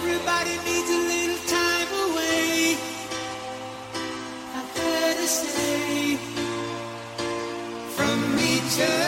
Everybody needs a little time away. I heard her say from.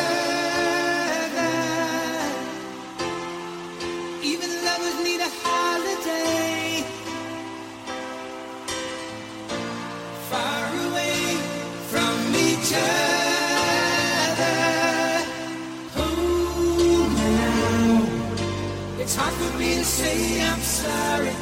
Me to say I'm sorry.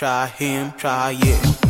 Try him, try it.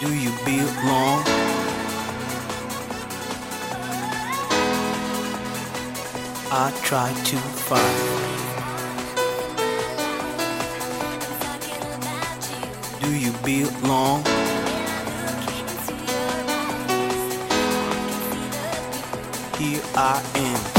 do you belong? I try to find. Do you belong? Here I am.